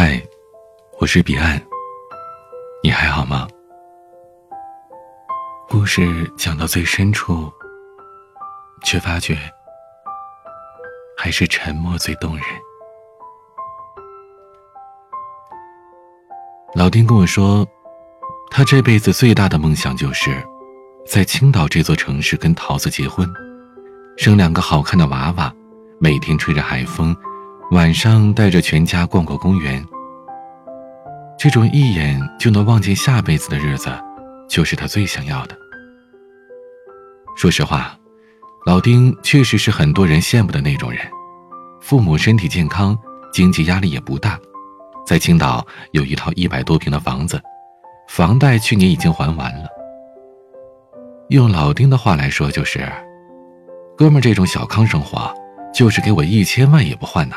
嗨，我是彼岸。你还好吗？故事讲到最深处，却发觉还是沉默最动人。老丁跟我说，他这辈子最大的梦想就是在青岛这座城市跟桃子结婚，生两个好看的娃娃，每天吹着海风。晚上带着全家逛逛公园，这种一眼就能望见下辈子的日子，就是他最想要的。说实话，老丁确实是很多人羡慕的那种人，父母身体健康，经济压力也不大，在青岛有一套一百多平的房子，房贷去年已经还完了。用老丁的话来说，就是：哥们，这种小康生活，就是给我一千万也不换呐。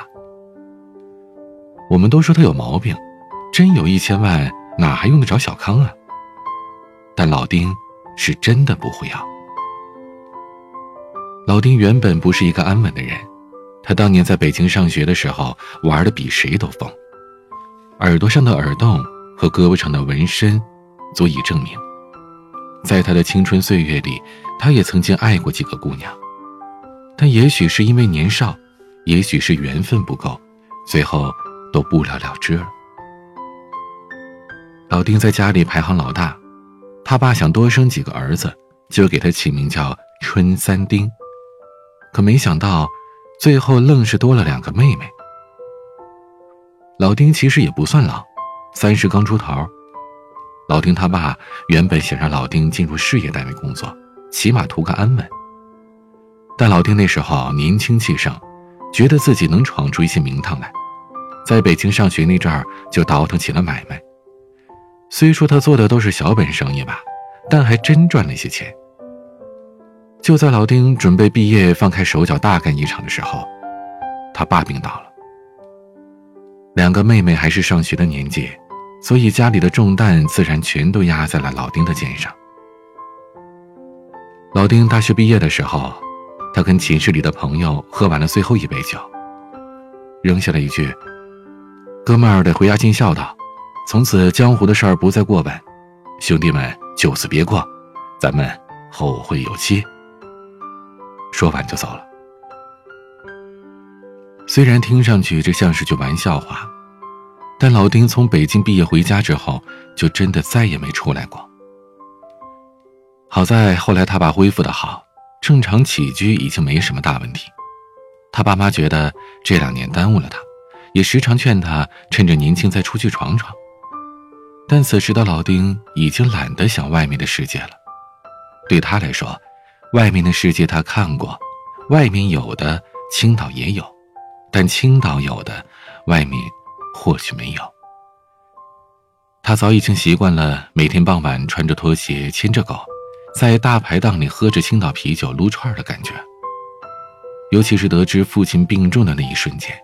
我们都说他有毛病，真有一千万，哪还用得着小康啊？但老丁是真的不会要。老丁原本不是一个安稳的人，他当年在北京上学的时候，玩的比谁都疯，耳朵上的耳洞和胳膊上的纹身，足以证明，在他的青春岁月里，他也曾经爱过几个姑娘，但也许是因为年少，也许是缘分不够，最后。都不了了之了。老丁在家里排行老大，他爸想多生几个儿子，就给他起名叫春三丁。可没想到，最后愣是多了两个妹妹。老丁其实也不算老，三十刚出头。老丁他爸原本想让老丁进入事业单位工作，起码图个安稳。但老丁那时候年轻气盛，觉得自己能闯出一些名堂来。在北京上学那阵儿，就倒腾起了买卖。虽说他做的都是小本生意吧，但还真赚了一些钱。就在老丁准备毕业放开手脚大干一场的时候，他爸病倒了。两个妹妹还是上学的年纪，所以家里的重担自然全都压在了老丁的肩上。老丁大学毕业的时候，他跟寝室里的朋友喝完了最后一杯酒，扔下了一句。哥们儿得回家尽孝道，从此江湖的事儿不再过问，兄弟们就此别过，咱们后会有期。说完就走了。虽然听上去这像是句玩笑话，但老丁从北京毕业回家之后，就真的再也没出来过。好在后来他爸恢复的好，正常起居已经没什么大问题。他爸妈觉得这两年耽误了他。也时常劝他趁着年轻再出去闯闯，但此时的老丁已经懒得想外面的世界了。对他来说，外面的世界他看过，外面有的青岛也有，但青岛有的，外面或许没有。他早已经习惯了每天傍晚穿着拖鞋牵着狗，在大排档里喝着青岛啤酒撸串的感觉。尤其是得知父亲病重的那一瞬间。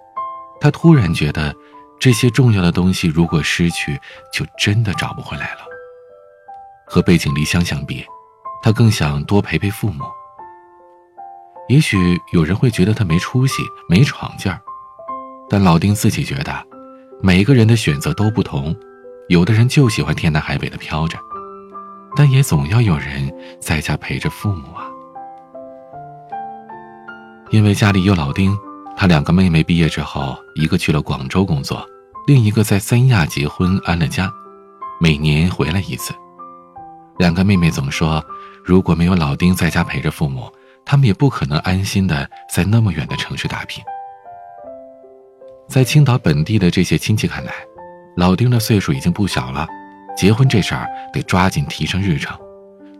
他突然觉得，这些重要的东西如果失去，就真的找不回来了。和背井离乡相比，他更想多陪陪父母。也许有人会觉得他没出息、没闯劲儿，但老丁自己觉得，每个人的选择都不同。有的人就喜欢天南海北的飘着，但也总要有人在家陪着父母啊。因为家里有老丁。他两个妹妹毕业之后，一个去了广州工作，另一个在三亚结婚安了家，每年回来一次。两个妹妹总说，如果没有老丁在家陪着父母，他们也不可能安心的在那么远的城市打拼。在青岛本地的这些亲戚看来，老丁的岁数已经不小了，结婚这事儿得抓紧提上日程，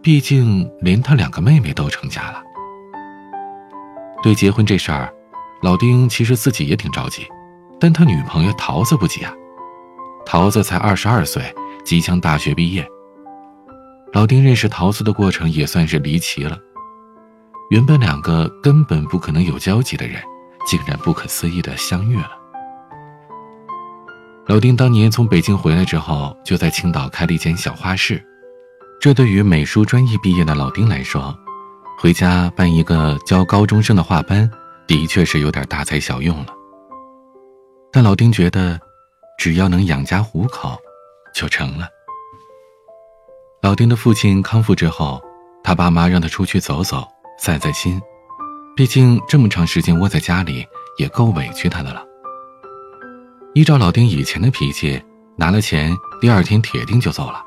毕竟连他两个妹妹都成家了。对结婚这事儿。老丁其实自己也挺着急，但他女朋友桃子不急啊。桃子才二十二岁，即将大学毕业。老丁认识桃子的过程也算是离奇了。原本两个根本不可能有交集的人，竟然不可思议的相遇了。老丁当年从北京回来之后，就在青岛开了一间小画室。这对于美术专业毕业的老丁来说，回家办一个教高中生的画班。的确是有点大材小用了，但老丁觉得，只要能养家糊口，就成了。老丁的父亲康复之后，他爸妈让他出去走走，散散心。毕竟这么长时间窝在家里，也够委屈他的了。依照老丁以前的脾气，拿了钱第二天铁定就走了。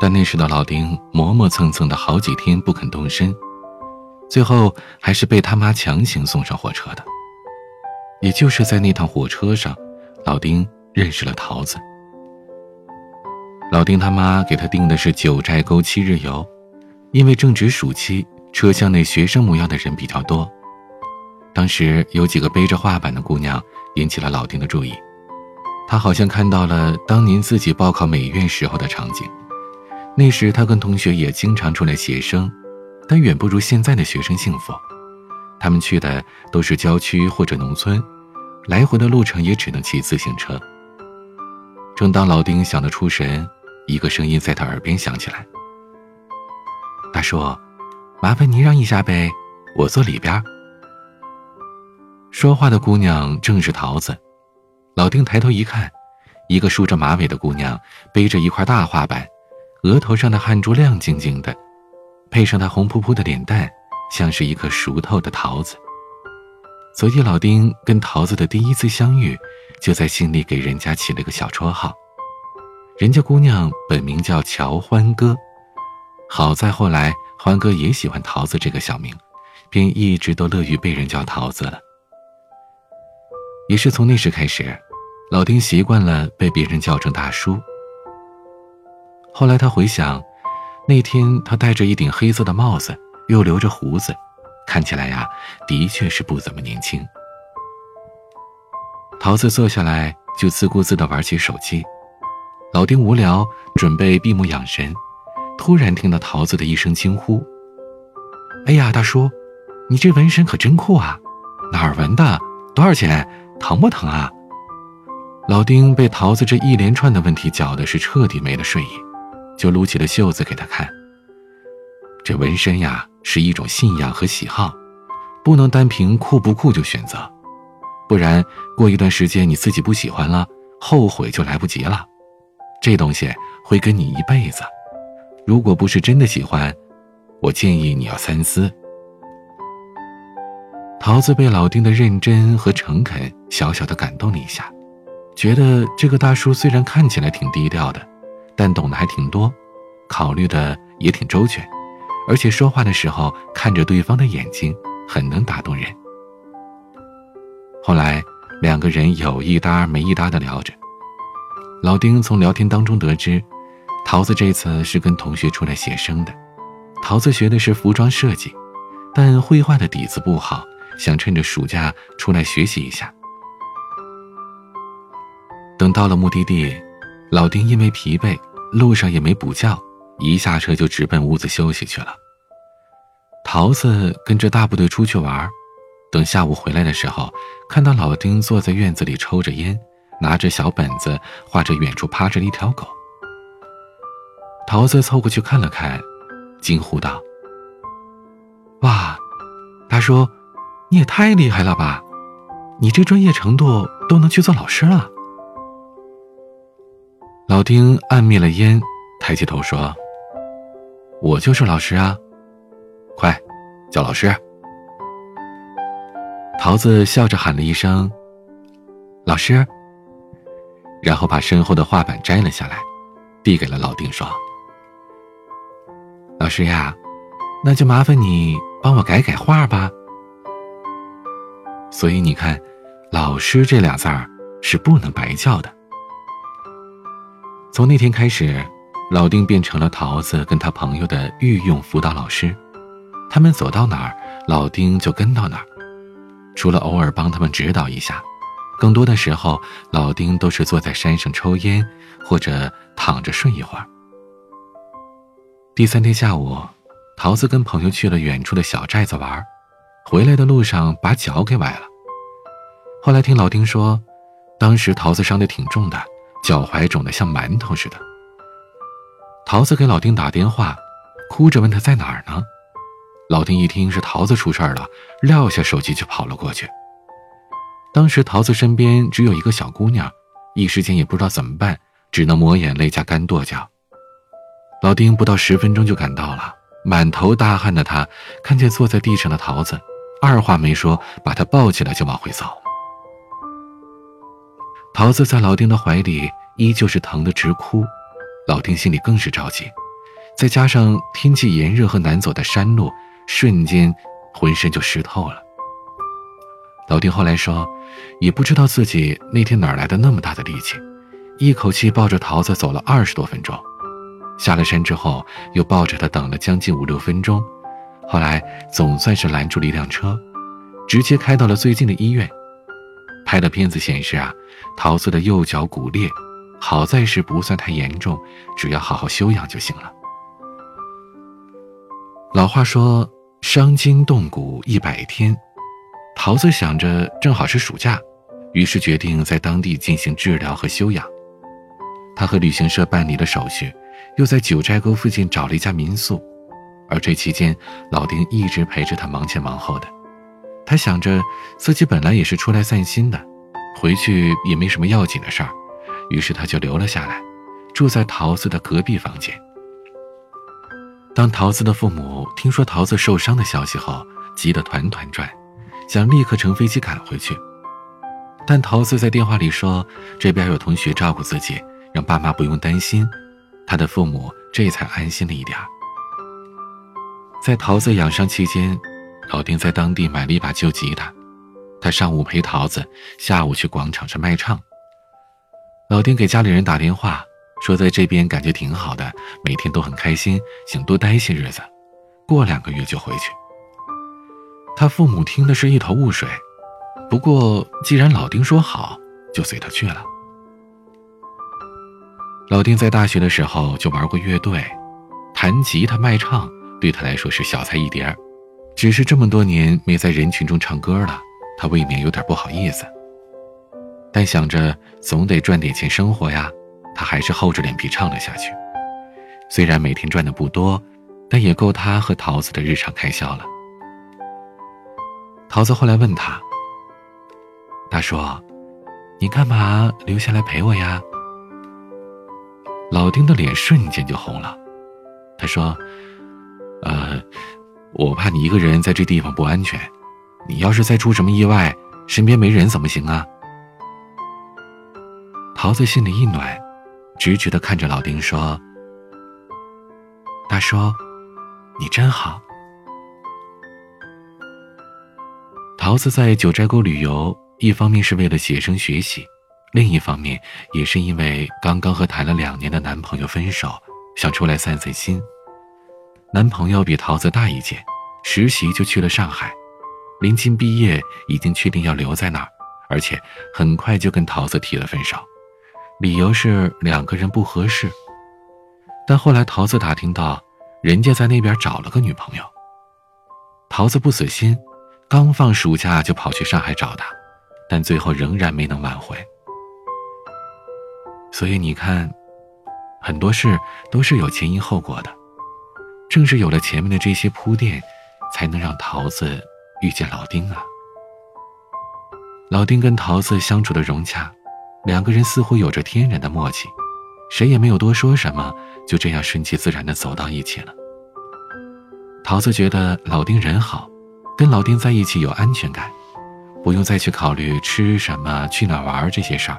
但那时的老丁磨磨蹭蹭的好几天不肯动身，最后还是被他妈强行送上火车的。也就是在那趟火车上，老丁认识了桃子。老丁他妈给他订的是九寨沟七日游，因为正值暑期，车厢内学生模样的人比较多。当时有几个背着画板的姑娘引起了老丁的注意，他好像看到了当年自己报考美院时候的场景。那时他跟同学也经常出来写生，但远不如现在的学生幸福。他们去的都是郊区或者农村，来回的路程也只能骑自行车。正当老丁想得出神，一个声音在他耳边响起来：“大叔，麻烦您让一下呗，我坐里边。”说话的姑娘正是桃子。老丁抬头一看，一个梳着马尾的姑娘背着一块大画板。额头上的汗珠亮晶晶的，配上她红扑扑的脸蛋，像是一颗熟透的桃子。所以老丁跟桃子的第一次相遇，就在心里给人家起了个小绰号。人家姑娘本名叫乔欢歌，好在后来欢哥也喜欢桃子这个小名，便一直都乐于被人叫桃子了。也是从那时开始，老丁习惯了被别人叫成大叔。后来他回想，那天他戴着一顶黑色的帽子，又留着胡子，看起来呀，的确是不怎么年轻。桃子坐下来就自顾自地玩起手机，老丁无聊，准备闭目养神，突然听到桃子的一声惊呼：“哎呀，大叔，你这纹身可真酷啊！哪儿纹的？多少钱？疼不疼啊？”老丁被桃子这一连串的问题搅的是彻底没了睡意。就撸起了袖子给他看。这纹身呀，是一种信仰和喜好，不能单凭酷不酷就选择，不然过一段时间你自己不喜欢了，后悔就来不及了。这东西会跟你一辈子，如果不是真的喜欢，我建议你要三思。桃子被老丁的认真和诚恳小小的感动了一下，觉得这个大叔虽然看起来挺低调的。但懂得还挺多，考虑的也挺周全，而且说话的时候看着对方的眼睛，很能打动人。后来两个人有一搭没一搭的聊着，老丁从聊天当中得知，桃子这次是跟同学出来写生的，桃子学的是服装设计，但绘画的底子不好，想趁着暑假出来学习一下。等到了目的地，老丁因为疲惫。路上也没补觉，一下车就直奔屋子休息去了。桃子跟着大部队出去玩，等下午回来的时候，看到老丁坐在院子里抽着烟，拿着小本子画着远处趴着的一条狗。桃子凑过去看了看，惊呼道：“哇，大叔，你也太厉害了吧！你这专业程度都能去做老师了。”老丁按灭了烟，抬起头说：“我就是老师啊，快叫老师。”桃子笑着喊了一声：“老师。”然后把身后的画板摘了下来，递给了老丁，说：“老师呀，那就麻烦你帮我改改画吧。”所以你看，“老师”这俩字儿是不能白叫的。从那天开始，老丁变成了桃子跟他朋友的御用辅导老师。他们走到哪儿，老丁就跟到哪儿。除了偶尔帮他们指导一下，更多的时候，老丁都是坐在山上抽烟，或者躺着睡一会儿。第三天下午，桃子跟朋友去了远处的小寨子玩，回来的路上把脚给崴了。后来听老丁说，当时桃子伤得挺重的。脚踝肿得像馒头似的。桃子给老丁打电话，哭着问他在哪儿呢。老丁一听是桃子出事儿了，撂下手机就跑了过去。当时桃子身边只有一个小姑娘，一时间也不知道怎么办，只能抹眼泪加干跺脚。老丁不到十分钟就赶到了，满头大汗的他看见坐在地上的桃子，二话没说，把她抱起来就往回走。桃子在老丁的怀里依旧是疼得直哭，老丁心里更是着急，再加上天气炎热和难走的山路，瞬间浑身就湿透了。老丁后来说，也不知道自己那天哪来的那么大的力气，一口气抱着桃子走了二十多分钟。下了山之后，又抱着他等了将近五六分钟，后来总算是拦住了一辆车，直接开到了最近的医院。拍的片子显示啊，桃子的右脚骨裂，好在是不算太严重，只要好好休养就行了。老话说，伤筋动骨一百天。桃子想着正好是暑假，于是决定在当地进行治疗和休养。他和旅行社办理了手续，又在九寨沟附近找了一家民宿。而这期间，老丁一直陪着他忙前忙后的。他想着自己本来也是出来散心的，回去也没什么要紧的事儿，于是他就留了下来，住在桃子的隔壁房间。当桃子的父母听说桃子受伤的消息后，急得团团转。想立刻乘飞机赶回去，但桃子在电话里说这边有同学照顾自己，让爸妈不用担心。他的父母这才安心了一点。在桃子养伤期间，老丁在当地买了一把旧吉他，他上午陪桃子，下午去广场上卖唱。老丁给家里人打电话说，在这边感觉挺好的，每天都很开心，想多待些日子，过两个月就回去。他父母听的是一头雾水，不过既然老丁说好，就随他去了。老丁在大学的时候就玩过乐队，弹吉他卖唱对他来说是小菜一碟儿，只是这么多年没在人群中唱歌了，他未免有点不好意思。但想着总得赚点钱生活呀，他还是厚着脸皮唱了下去。虽然每天赚的不多，但也够他和桃子的日常开销了。桃子后来问他：“他说，你干嘛留下来陪我呀？”老丁的脸瞬间就红了。他说：“呃，我怕你一个人在这地方不安全，你要是再出什么意外，身边没人怎么行啊？”桃子心里一暖，直直的看着老丁说：“大叔，你真好。”桃子在九寨沟旅游，一方面是为了写生学习，另一方面也是因为刚刚和谈了两年的男朋友分手，想出来散散心。男朋友比桃子大一届，实习就去了上海，临近毕业已经确定要留在那儿，而且很快就跟桃子提了分手，理由是两个人不合适。但后来桃子打听到，人家在那边找了个女朋友。桃子不死心。刚放暑假就跑去上海找他，但最后仍然没能挽回。所以你看，很多事都是有前因后果的。正是有了前面的这些铺垫，才能让桃子遇见老丁啊。老丁跟桃子相处的融洽，两个人似乎有着天然的默契，谁也没有多说什么，就这样顺其自然的走到一起了。桃子觉得老丁人好。跟老丁在一起有安全感，不用再去考虑吃什么、去哪玩这些事儿，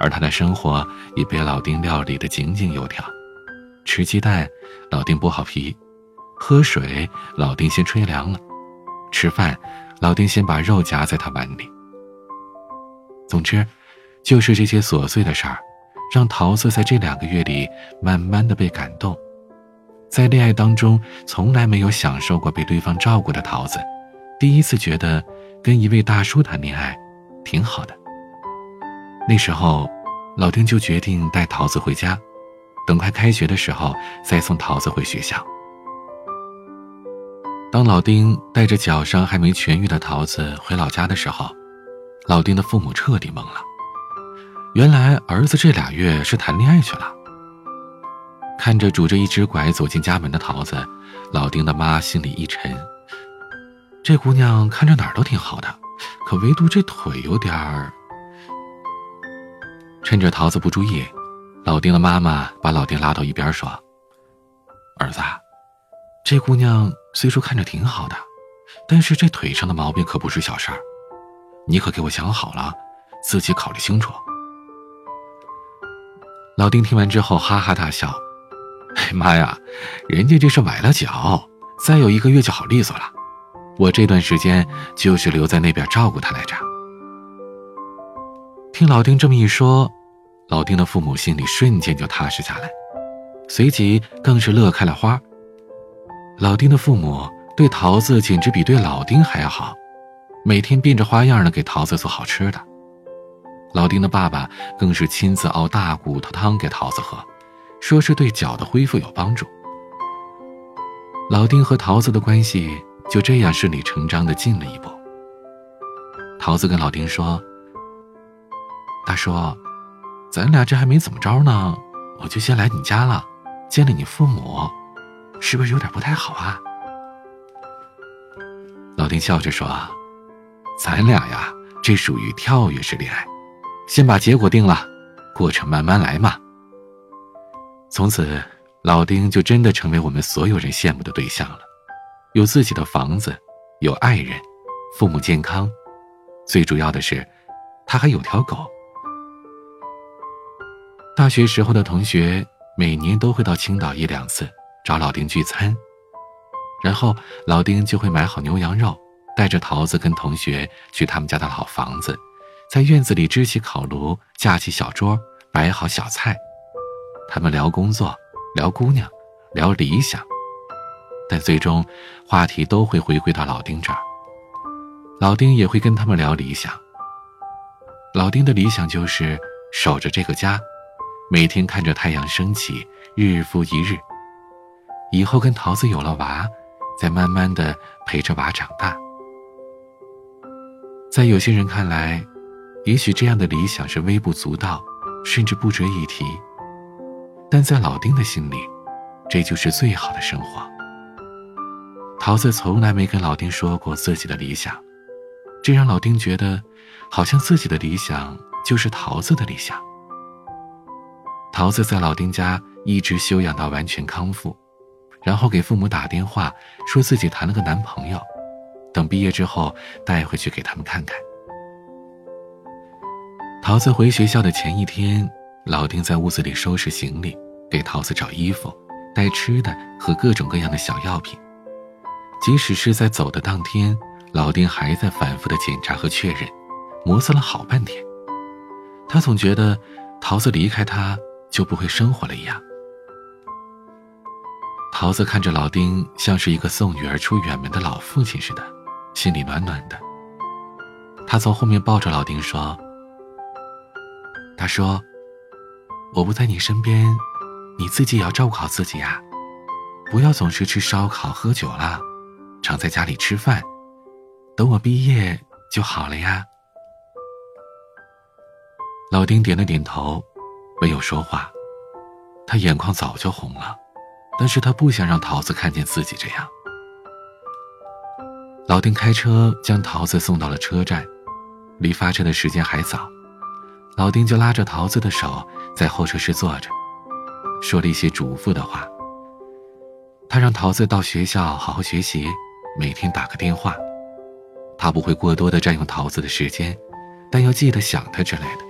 而他的生活也被老丁料理的井井有条。吃鸡蛋，老丁剥好皮；喝水，老丁先吹凉了；吃饭，老丁先把肉夹在他碗里。总之，就是这些琐碎的事儿，让桃子在这两个月里慢慢的被感动。在恋爱当中，从来没有享受过被对方照顾的桃子，第一次觉得跟一位大叔谈恋爱挺好的。那时候，老丁就决定带桃子回家，等快开学的时候再送桃子回学校。当老丁带着脚上还没痊愈的桃子回老家的时候，老丁的父母彻底懵了，原来儿子这俩月是谈恋爱去了。看着拄着一只拐走进家门的桃子，老丁的妈心里一沉。这姑娘看着哪儿都挺好的，可唯独这腿有点儿。趁着桃子不注意，老丁的妈妈把老丁拉到一边说：“儿子，这姑娘虽说看着挺好的，但是这腿上的毛病可不是小事儿，你可给我想好了，自己考虑清楚。”老丁听完之后哈哈大笑：“哎妈呀，人家这是崴了脚，再有一个月就好利索了。我这段时间就是留在那边照顾她来着。”听老丁这么一说，老丁的父母心里瞬间就踏实下来，随即更是乐开了花。老丁的父母对桃子简直比对老丁还要好，每天变着花样的给桃子做好吃的。老丁的爸爸更是亲自熬大骨头汤给桃子喝，说是对脚的恢复有帮助。老丁和桃子的关系就这样顺理成章的进了一步。桃子跟老丁说：“他说，咱俩这还没怎么着呢，我就先来你家了，见了你父母，是不是有点不太好啊？”老丁笑着说：“咱俩呀，这属于跳跃式恋爱。”先把结果定了，过程慢慢来嘛。从此，老丁就真的成为我们所有人羡慕的对象了，有自己的房子，有爱人，父母健康，最主要的是，他还有条狗。大学时候的同学每年都会到青岛一两次找老丁聚餐，然后老丁就会买好牛羊肉，带着桃子跟同学去他们家的老房子。在院子里支起烤炉，架起小桌，摆好小菜，他们聊工作，聊姑娘，聊理想，但最终话题都会回归到老丁这儿。老丁也会跟他们聊理想。老丁的理想就是守着这个家，每天看着太阳升起，日复一日。以后跟桃子有了娃，再慢慢的陪着娃长大。在有些人看来，也许这样的理想是微不足道，甚至不值一提，但在老丁的心里，这就是最好的生活。桃子从来没跟老丁说过自己的理想，这让老丁觉得，好像自己的理想就是桃子的理想。桃子在老丁家一直休养到完全康复，然后给父母打电话说自己谈了个男朋友，等毕业之后带回去给他们看看。桃子回学校的前一天，老丁在屋子里收拾行李，给桃子找衣服、带吃的和各种各样的小药品。即使是在走的当天，老丁还在反复的检查和确认，磨蹭了好半天。他总觉得桃子离开他就不会生活了一样。桃子看着老丁，像是一个送女儿出远门的老父亲似的，心里暖暖的。他从后面抱着老丁说。他说：“我不在你身边，你自己也要照顾好自己呀，不要总是吃烧烤喝酒了，常在家里吃饭。等我毕业就好了呀。”老丁点了点头，没有说话。他眼眶早就红了，但是他不想让桃子看见自己这样。老丁开车将桃子送到了车站，离发车的时间还早。老丁就拉着桃子的手在候车室坐着，说了一些嘱咐的话。他让桃子到学校好好学习，每天打个电话。他不会过多的占用桃子的时间，但要记得想他之类的。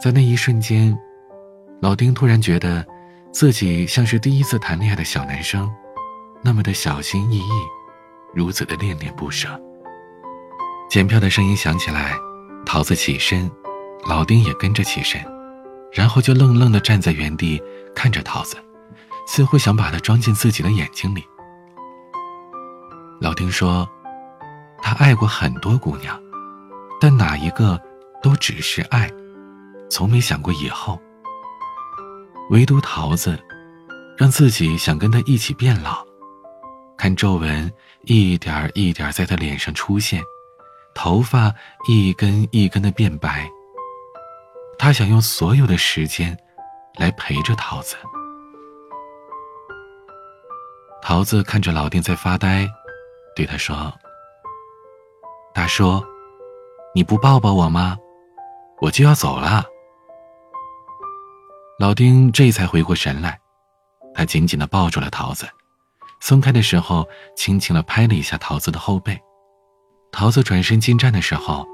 在那一瞬间，老丁突然觉得，自己像是第一次谈恋爱的小男生，那么的小心翼翼，如此的恋恋不舍。检票的声音响起来，桃子起身。老丁也跟着起身，然后就愣愣地站在原地看着桃子，似乎想把它装进自己的眼睛里。老丁说：“他爱过很多姑娘，但哪一个都只是爱，从没想过以后。唯独桃子，让自己想跟他一起变老，看皱纹一点一点在他脸上出现，头发一根一根的变白。”他想用所有的时间，来陪着桃子。桃子看着老丁在发呆，对他说：“大叔，你不抱抱我吗？我就要走了，老丁这才回过神来，他紧紧的抱住了桃子，松开的时候，轻轻的拍了一下桃子的后背。桃子转身进站的时候，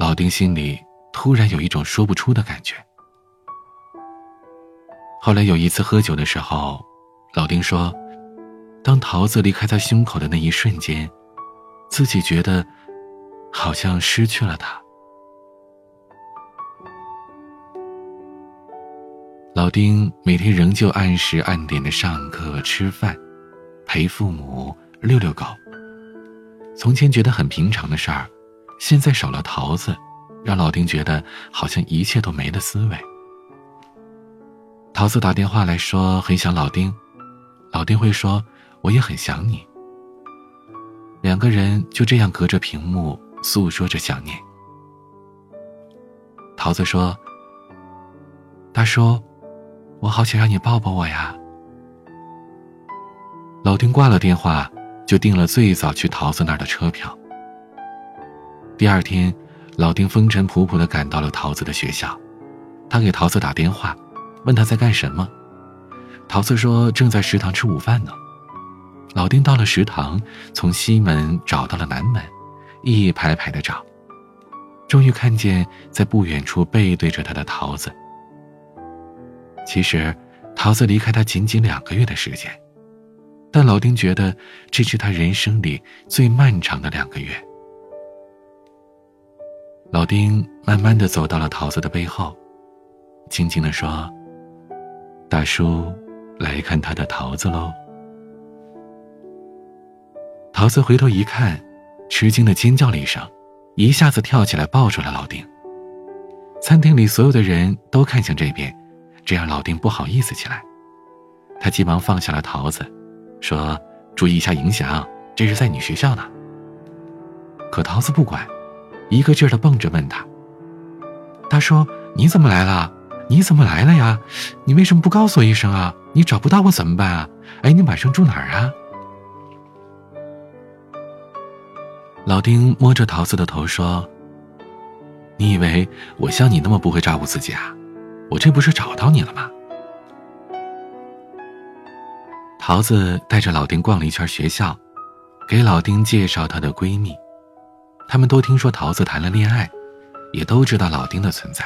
老丁心里突然有一种说不出的感觉。后来有一次喝酒的时候，老丁说，当桃子离开他胸口的那一瞬间，自己觉得好像失去了他。老丁每天仍旧按时按点的上课、吃饭，陪父母遛遛狗。从前觉得很平常的事儿，现在少了桃子，让老丁觉得好像一切都没了滋味。桃子打电话来说很想老丁，老丁会说我也很想你。两个人就这样隔着屏幕诉说着想念。桃子说：“他说。”我好想让你抱抱我呀！老丁挂了电话，就订了最早去桃子那儿的车票。第二天，老丁风尘仆仆的赶到了桃子的学校，他给桃子打电话，问他在干什么。桃子说正在食堂吃午饭呢。老丁到了食堂，从西门找到了南门，一排排的找，终于看见在不远处背对着他的桃子。其实，桃子离开他仅仅两个月的时间，但老丁觉得这是他人生里最漫长的两个月。老丁慢慢的走到了桃子的背后，轻轻的说：“大叔，来看他的桃子喽。”桃子回头一看，吃惊的尖叫了一声，一下子跳起来抱住了老丁。餐厅里所有的人都看向这边。这让老丁不好意思起来，他急忙放下了桃子，说：“注意一下影响，这是在你学校呢。”可桃子不管，一个劲儿的蹦着问他：“他说，你怎么来了？你怎么来了呀？你为什么不告诉我一声啊？你找不到我怎么办啊？哎，你晚上住哪儿啊？”老丁摸着桃子的头说：“你以为我像你那么不会照顾自己啊？”我这不是找到你了吗？桃子带着老丁逛了一圈学校，给老丁介绍她的闺蜜，他们都听说桃子谈了恋爱，也都知道老丁的存在，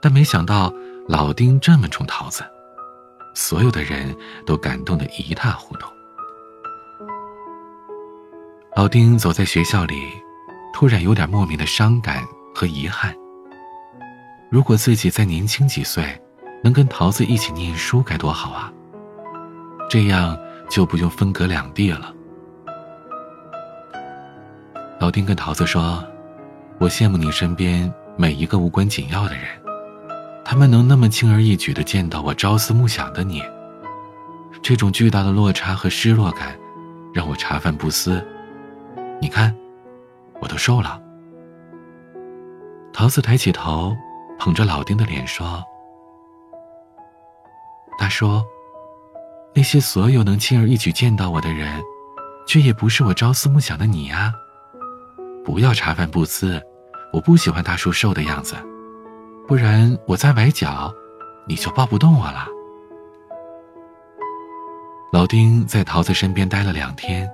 但没想到老丁这么宠桃子，所有的人都感动的一塌糊涂。老丁走在学校里，突然有点莫名的伤感和遗憾。如果自己再年轻几岁，能跟桃子一起念书该多好啊！这样就不用分隔两地了。老丁跟桃子说：“我羡慕你身边每一个无关紧要的人，他们能那么轻而易举的见到我朝思暮想的你。这种巨大的落差和失落感，让我茶饭不思。你看，我都瘦了。”桃子抬起头。捧着老丁的脸说：“大叔，那些所有能轻而易举见到我的人，却也不是我朝思暮想的你呀。不要茶饭不思，我不喜欢大叔瘦的样子，不然我再崴脚，你就抱不动我了。”老丁在桃子身边待了两天，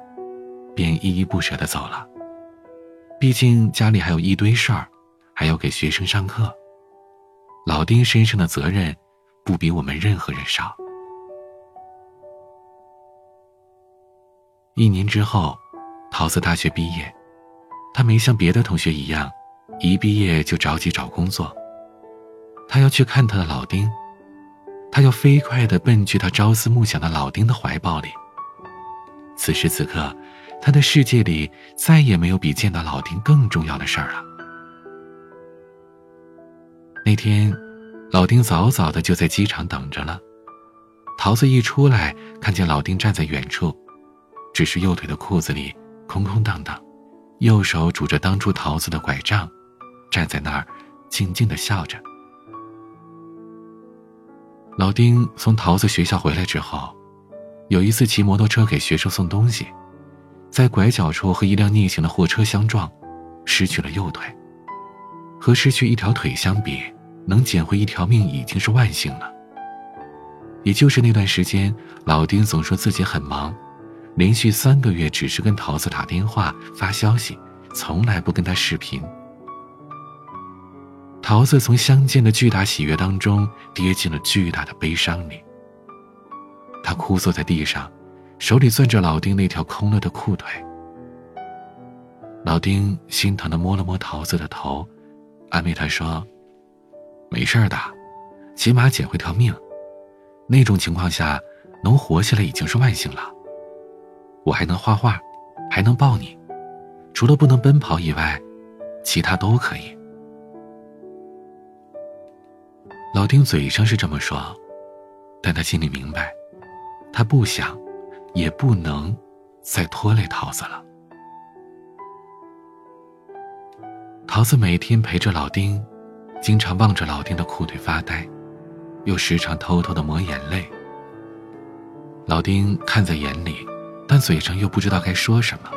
便依依不舍的走了。毕竟家里还有一堆事儿，还要给学生上课。老丁身上的责任，不比我们任何人少。一年之后，桃子大学毕业，他没像别的同学一样，一毕业就着急找工作。他要去看他的老丁，他要飞快的奔去他朝思暮想的老丁的怀抱里。此时此刻，他的世界里再也没有比见到老丁更重要的事儿了。那天，老丁早早的就在机场等着了。桃子一出来，看见老丁站在远处，只是右腿的裤子里空空荡荡，右手拄着当初桃子的拐杖，站在那儿，静静的笑着。老丁从桃子学校回来之后，有一次骑摩托车给学生送东西，在拐角处和一辆逆行的货车相撞，失去了右腿。和失去一条腿相比，能捡回一条命已经是万幸了。也就是那段时间，老丁总说自己很忙，连续三个月只是跟桃子打电话发消息，从来不跟他视频。桃子从相见的巨大喜悦当中跌进了巨大的悲伤里。他哭坐在地上，手里攥着老丁那条空了的裤腿。老丁心疼的摸了摸桃子的头，安慰他说：“没事的，起码捡回条命。那种情况下，能活下来已经是万幸了。我还能画画，还能抱你，除了不能奔跑以外，其他都可以。”老丁嘴上是这么说，但他心里明白，他不想，也不能，再拖累桃子了。桃子每天陪着老丁，经常望着老丁的裤腿发呆，又时常偷偷的抹眼泪。老丁看在眼里，但嘴上又不知道该说什么。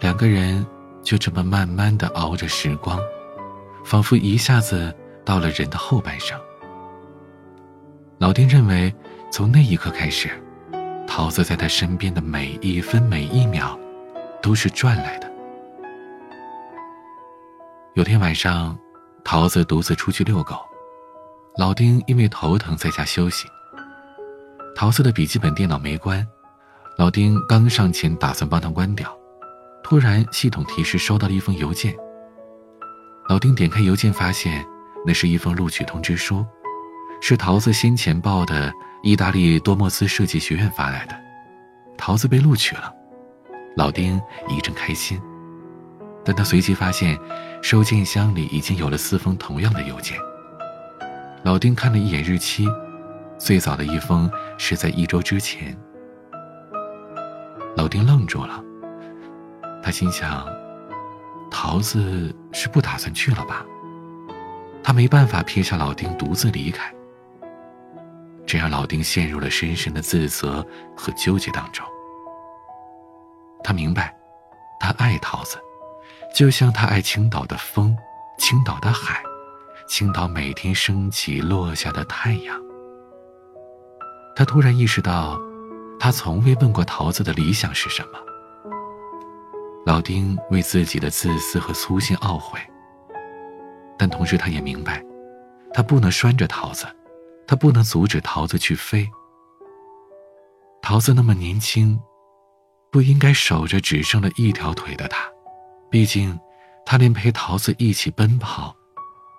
两个人就这么慢慢的熬着时光，仿佛一下子。到了人的后半生，老丁认为，从那一刻开始，桃子在他身边的每一分每一秒，都是赚来的。有天晚上，桃子独自出去遛狗，老丁因为头疼在家休息。桃子的笔记本电脑没关，老丁刚上前打算帮他关掉，突然系统提示收到了一封邮件。老丁点开邮件，发现。那是一封录取通知书，是桃子先前报的意大利多莫斯设计学院发来的。桃子被录取了，老丁一阵开心，但他随即发现，收件箱里已经有了四封同样的邮件。老丁看了一眼日期，最早的一封是在一周之前。老丁愣住了，他心想：桃子是不打算去了吧？他没办法撇下老丁独自离开，这让老丁陷入了深深的自责和纠结当中。他明白，他爱桃子，就像他爱青岛的风、青岛的海、青岛每天升起落下的太阳。他突然意识到，他从未问过桃子的理想是什么。老丁为自己的自私和粗心懊悔。但同时，他也明白，他不能拴着桃子，他不能阻止桃子去飞。桃子那么年轻，不应该守着只剩了一条腿的他，毕竟，他连陪桃子一起奔跑，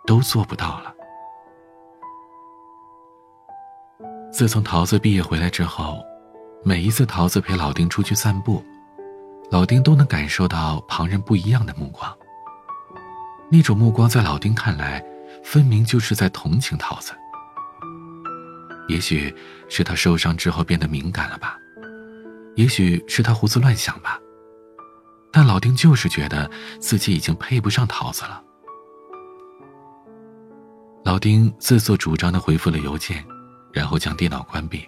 都做不到了。自从桃子毕业回来之后，每一次桃子陪老丁出去散步，老丁都能感受到旁人不一样的目光。那种目光在老丁看来，分明就是在同情桃子。也许是他受伤之后变得敏感了吧，也许是他胡思乱想吧。但老丁就是觉得自己已经配不上桃子了。老丁自作主张的回复了邮件，然后将电脑关闭。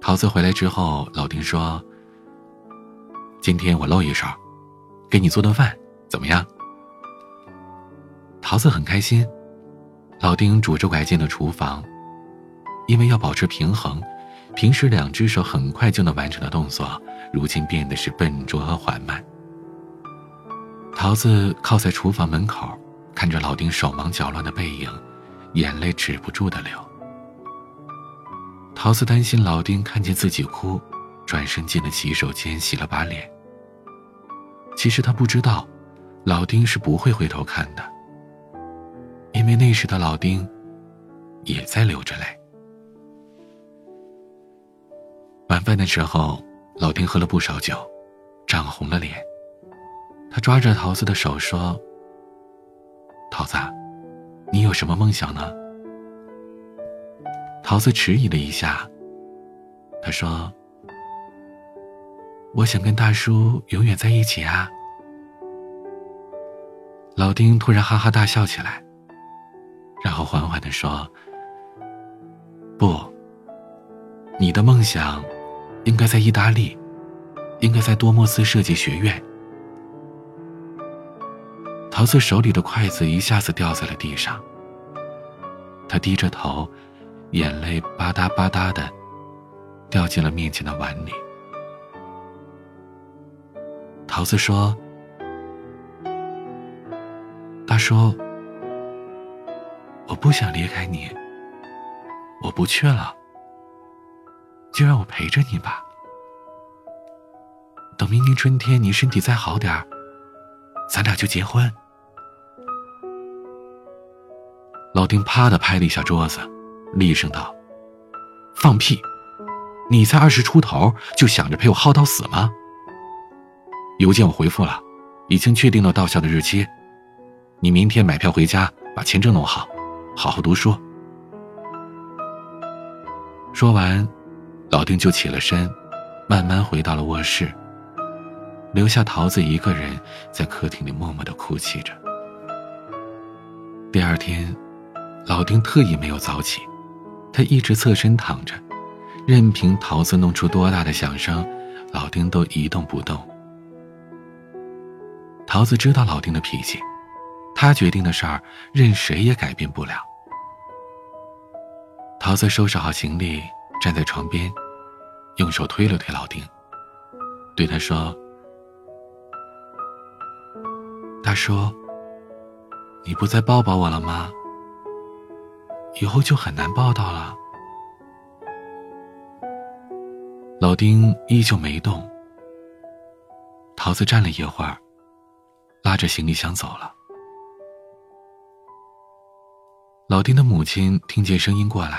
桃子回来之后，老丁说：“今天我露一手，给你做顿饭，怎么样？”桃子很开心，老丁拄着拐进了厨房，因为要保持平衡，平时两只手很快就能完成的动作，如今变得是笨拙和缓慢。桃子靠在厨房门口，看着老丁手忙脚乱的背影，眼泪止不住的流。桃子担心老丁看见自己哭，转身进了洗手间洗了把脸。其实他不知道，老丁是不会回头看的。因为那时的老丁，也在流着泪。晚饭的时候，老丁喝了不少酒，涨红了脸。他抓着桃子的手说：“桃子，你有什么梦想呢？”桃子迟疑了一下，他说：“我想跟大叔永远在一起啊。”老丁突然哈哈大笑起来。然后缓缓的说：“不，你的梦想应该在意大利，应该在多莫斯设计学院。”桃子手里的筷子一下子掉在了地上，他低着头，眼泪吧嗒吧嗒的掉进了面前的碗里。桃子说：“大叔，我不想离开你，我不去了，就让我陪着你吧。等明年春天你身体再好点儿。”咱俩就结婚。老丁啪的拍了一下桌子，厉声道：“放屁！你才二十出头，就想着陪我耗到死吗？”邮件我回复了，已经确定了到校的日期。你明天买票回家，把签证弄好，好好读书。说完，老丁就起了身，慢慢回到了卧室。留下桃子一个人在客厅里默默的哭泣着。第二天，老丁特意没有早起，他一直侧身躺着，任凭桃子弄出多大的响声，老丁都一动不动。桃子知道老丁的脾气，他决定的事儿，任谁也改变不了。桃子收拾好行李，站在床边，用手推了推老丁，对他说。大叔，你不再抱抱我了吗？以后就很难抱到了。老丁依旧没动。桃子站了一会儿，拉着行李箱走了。老丁的母亲听见声音过来，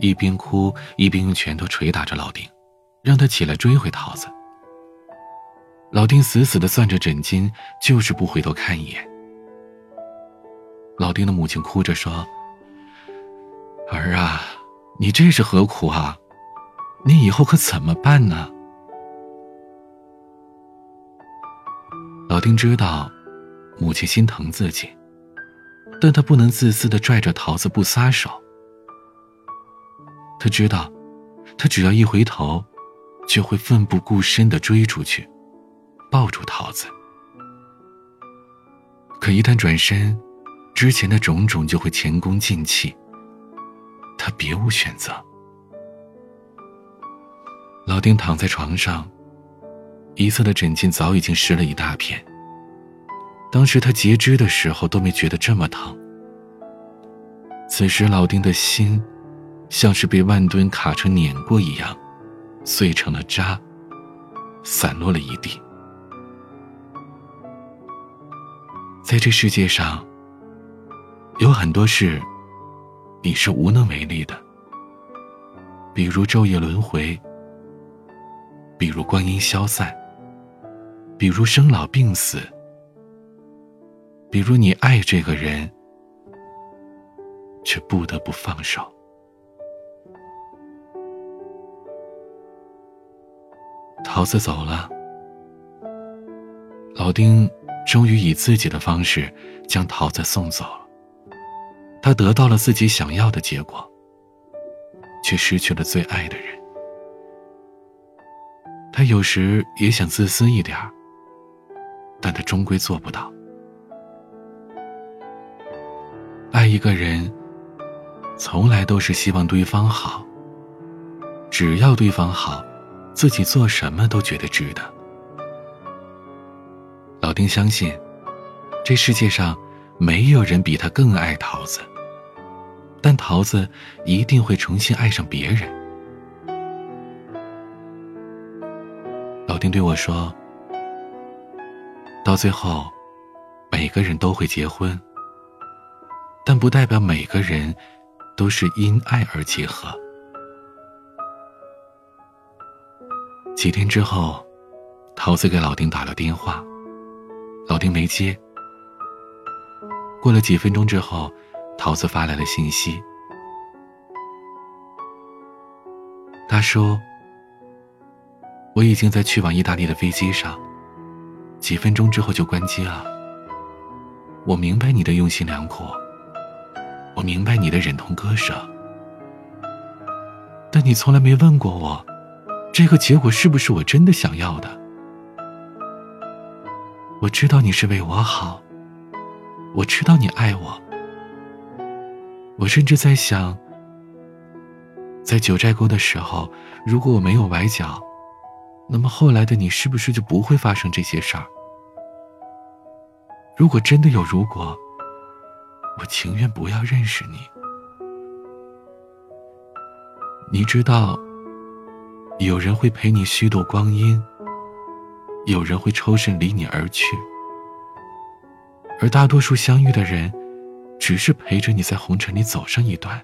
一边哭一边用拳头捶打着老丁，让他起来追回桃子。老丁死死的攥着枕巾，就是不回头看一眼。老丁的母亲哭着说：“儿啊，你这是何苦啊？你以后可怎么办呢？”老丁知道，母亲心疼自己，但他不能自私的拽着桃子不撒手。他知道，他只要一回头，就会奋不顾身的追出去。抱住桃子，可一旦转身，之前的种种就会前功尽弃。他别无选择。老丁躺在床上，一侧的枕巾早已经湿了一大片。当时他截肢的时候都没觉得这么疼。此时老丁的心，像是被万吨卡车碾过一样，碎成了渣，散落了一地。在这世界上，有很多事，你是无能为力的。比如昼夜轮回，比如光阴消散，比如生老病死，比如你爱这个人，却不得不放手。桃子走了，老丁。终于以自己的方式将桃子送走了。他得到了自己想要的结果，却失去了最爱的人。他有时也想自私一点但他终归做不到。爱一个人，从来都是希望对方好。只要对方好，自己做什么都觉得值得。老丁相信，这世界上没有人比他更爱桃子，但桃子一定会重新爱上别人。老丁对我说：“到最后，每个人都会结婚，但不代表每个人都是因爱而结合。”几天之后，桃子给老丁打了电话。老丁没接。过了几分钟之后，桃子发来了信息：“他说，我已经在去往意大利的飞机上，几分钟之后就关机了。我明白你的用心良苦，我明白你的忍痛割舍，但你从来没问过我，这个结果是不是我真的想要的。”我知道你是为我好，我知道你爱我。我甚至在想，在九寨沟的时候，如果我没有崴脚，那么后来的你是不是就不会发生这些事儿？如果真的有如果，我情愿不要认识你。你知道，有人会陪你虚度光阴，有人会抽身离你而去，而大多数相遇的人，只是陪着你在红尘里走上一段，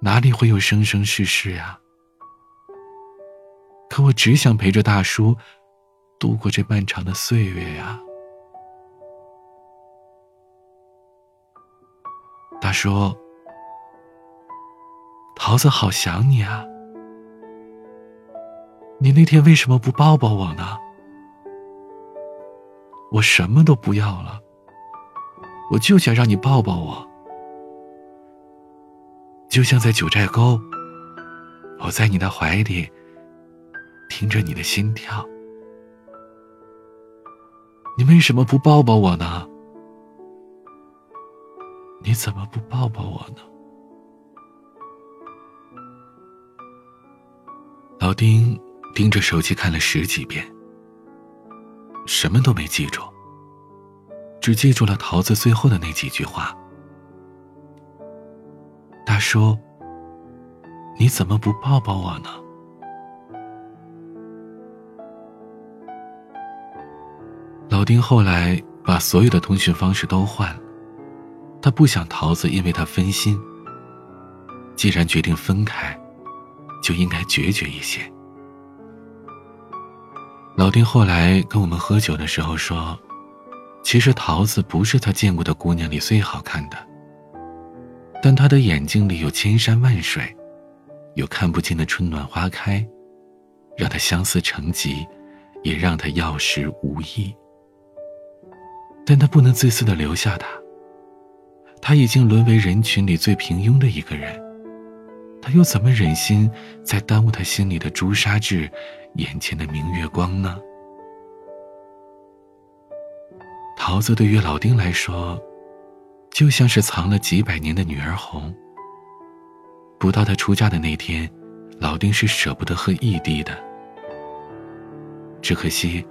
哪里会有生生世世呀？可我只想陪着大叔，度过这漫长的岁月呀，大叔。桃子好想你啊！你那天为什么不抱抱我呢？我什么都不要了，我就想让你抱抱我，就像在九寨沟，我在你的怀里，听着你的心跳。你为什么不抱抱我呢？你怎么不抱抱我呢？老丁盯着手机看了十几遍，什么都没记住，只记住了桃子最后的那几句话：“大叔，你怎么不抱抱我呢？”老丁后来把所有的通讯方式都换了，他不想桃子因为他分心。既然决定分开。就应该决绝一些。老丁后来跟我们喝酒的时候说：“其实桃子不是他见过的姑娘里最好看的，但她的眼睛里有千山万水，有看不尽的春暖花开，让他相思成疾，也让他药石无益。但他不能自私的留下她，他已经沦为人群里最平庸的一个人。”他又怎么忍心再耽误他心里的朱砂痣，眼前的明月光呢？桃子对于老丁来说，就像是藏了几百年的女儿红。不到他出嫁的那天，老丁是舍不得喝一滴的。只可惜，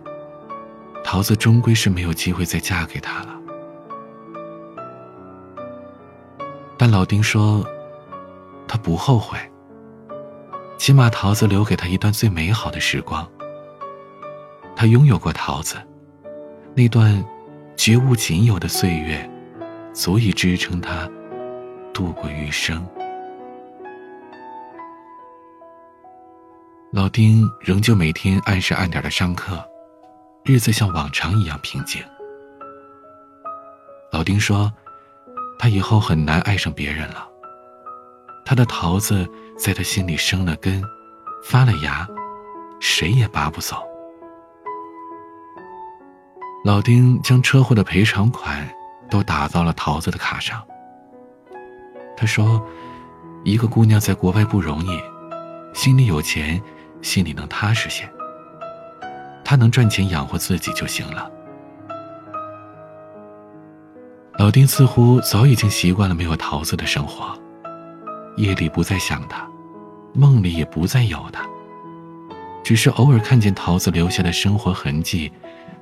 桃子终归是没有机会再嫁给他了。但老丁说。他不后悔，起码桃子留给他一段最美好的时光。他拥有过桃子，那段绝无仅有的岁月，足以支撑他度过余生。老丁仍旧每天按时按点的上课，日子像往常一样平静。老丁说，他以后很难爱上别人了。他的桃子在他心里生了根，发了芽，谁也拔不走。老丁将车祸的赔偿款都打到了桃子的卡上。他说：“一个姑娘在国外不容易，心里有钱，心里能踏实些。她能赚钱养活自己就行了。”老丁似乎早已经习惯了没有桃子的生活。夜里不再想他，梦里也不再有他。只是偶尔看见桃子留下的生活痕迹，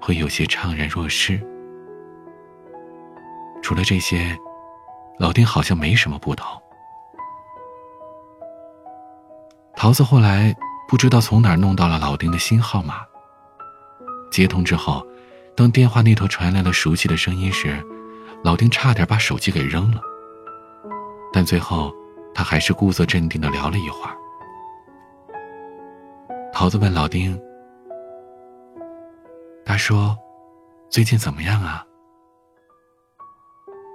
会有些怅然若失。除了这些，老丁好像没什么不同。桃子后来不知道从哪弄到了老丁的新号码。接通之后，当电话那头传来了熟悉的声音时，老丁差点把手机给扔了。但最后。他还是故作镇定的聊了一会儿。桃子问老丁：“他说，最近怎么样啊？”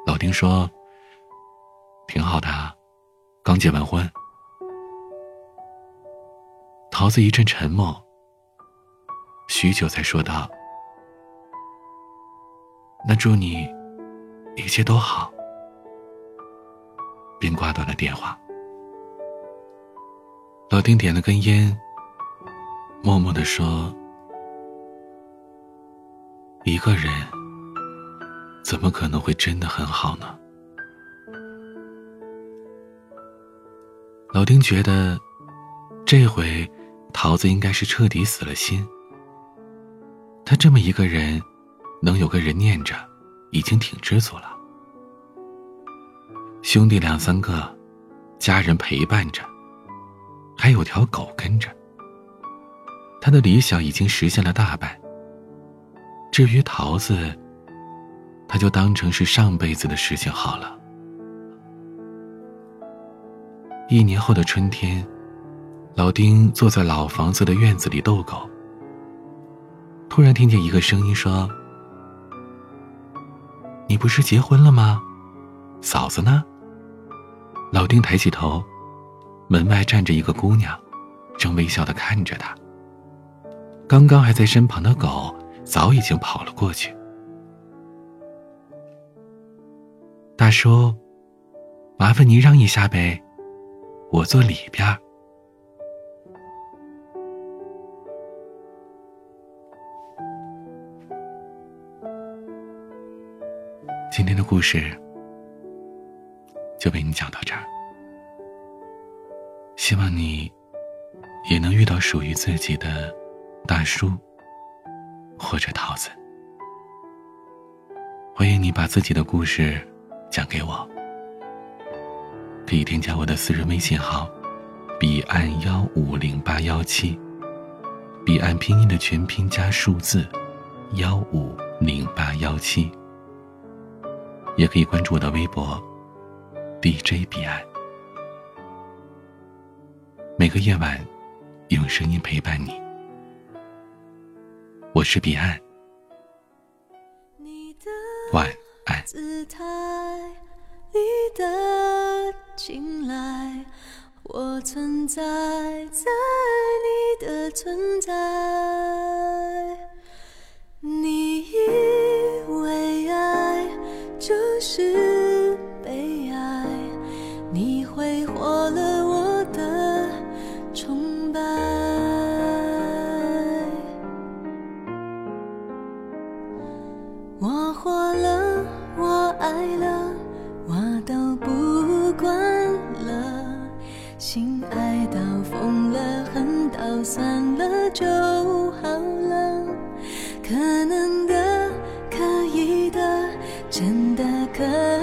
老丁说：“挺好的，刚结完婚。”桃子一阵沉默，许久才说道：“那祝你一切都好。”便挂断了电话。老丁点了根烟，默默的说：“一个人怎么可能会真的很好呢？老丁觉得，这回桃子应该是彻底死了心。他这么一个人，能有个人念着，已经挺知足了。兄弟两三个，家人陪伴着，还有条狗跟着。他的理想已经实现了大半。至于桃子，他就当成是上辈子的事情好了。一年后的春天，老丁坐在老房子的院子里逗狗，突然听见一个声音说：“你不是结婚了吗？嫂子呢？”老丁抬起头，门外站着一个姑娘，正微笑的看着他。刚刚还在身旁的狗，早已经跑了过去。大叔，麻烦您让一下呗，我坐里边。今天的故事。就为你讲到这儿，希望你也能遇到属于自己的大叔或者桃子。欢迎你把自己的故事讲给我，可以添加我的私人微信号“彼岸幺五零八幺七”，彼岸拼音的全拼加数字幺五零八幺七，也可以关注我的微博。DJ 彼岸，每个夜晚用声音陪伴你。我是彼岸，晚安。姿态，你的青睐，我存在在你的存在，你以为爱就是。心爱到疯了，恨到算了就好了。可能的，可以的，真的可以。